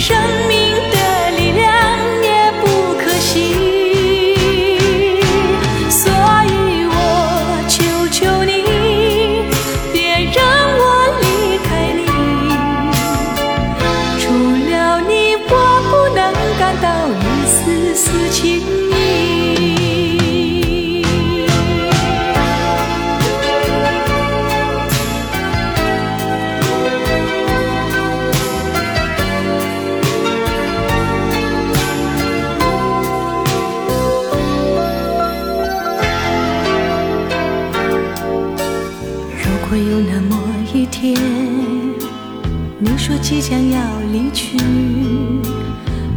生命的力量也不可惜。所以我求求你，别让我离开你。除了你，我不能感到一丝丝情如果有那么一天，你说即将要离去，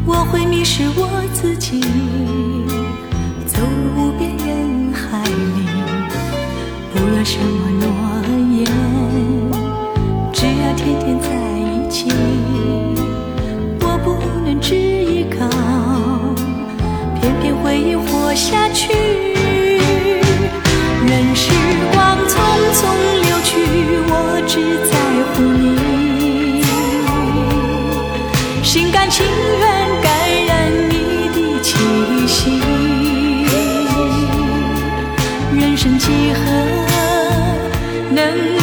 我会迷失我自己，走入无边人海里，不要什么诺言，只要天天在一起。我不能只依靠，偏偏回忆活下去。情。人生几何能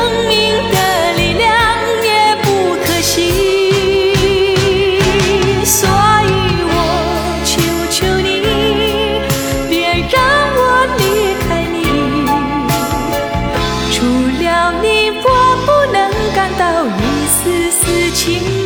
情。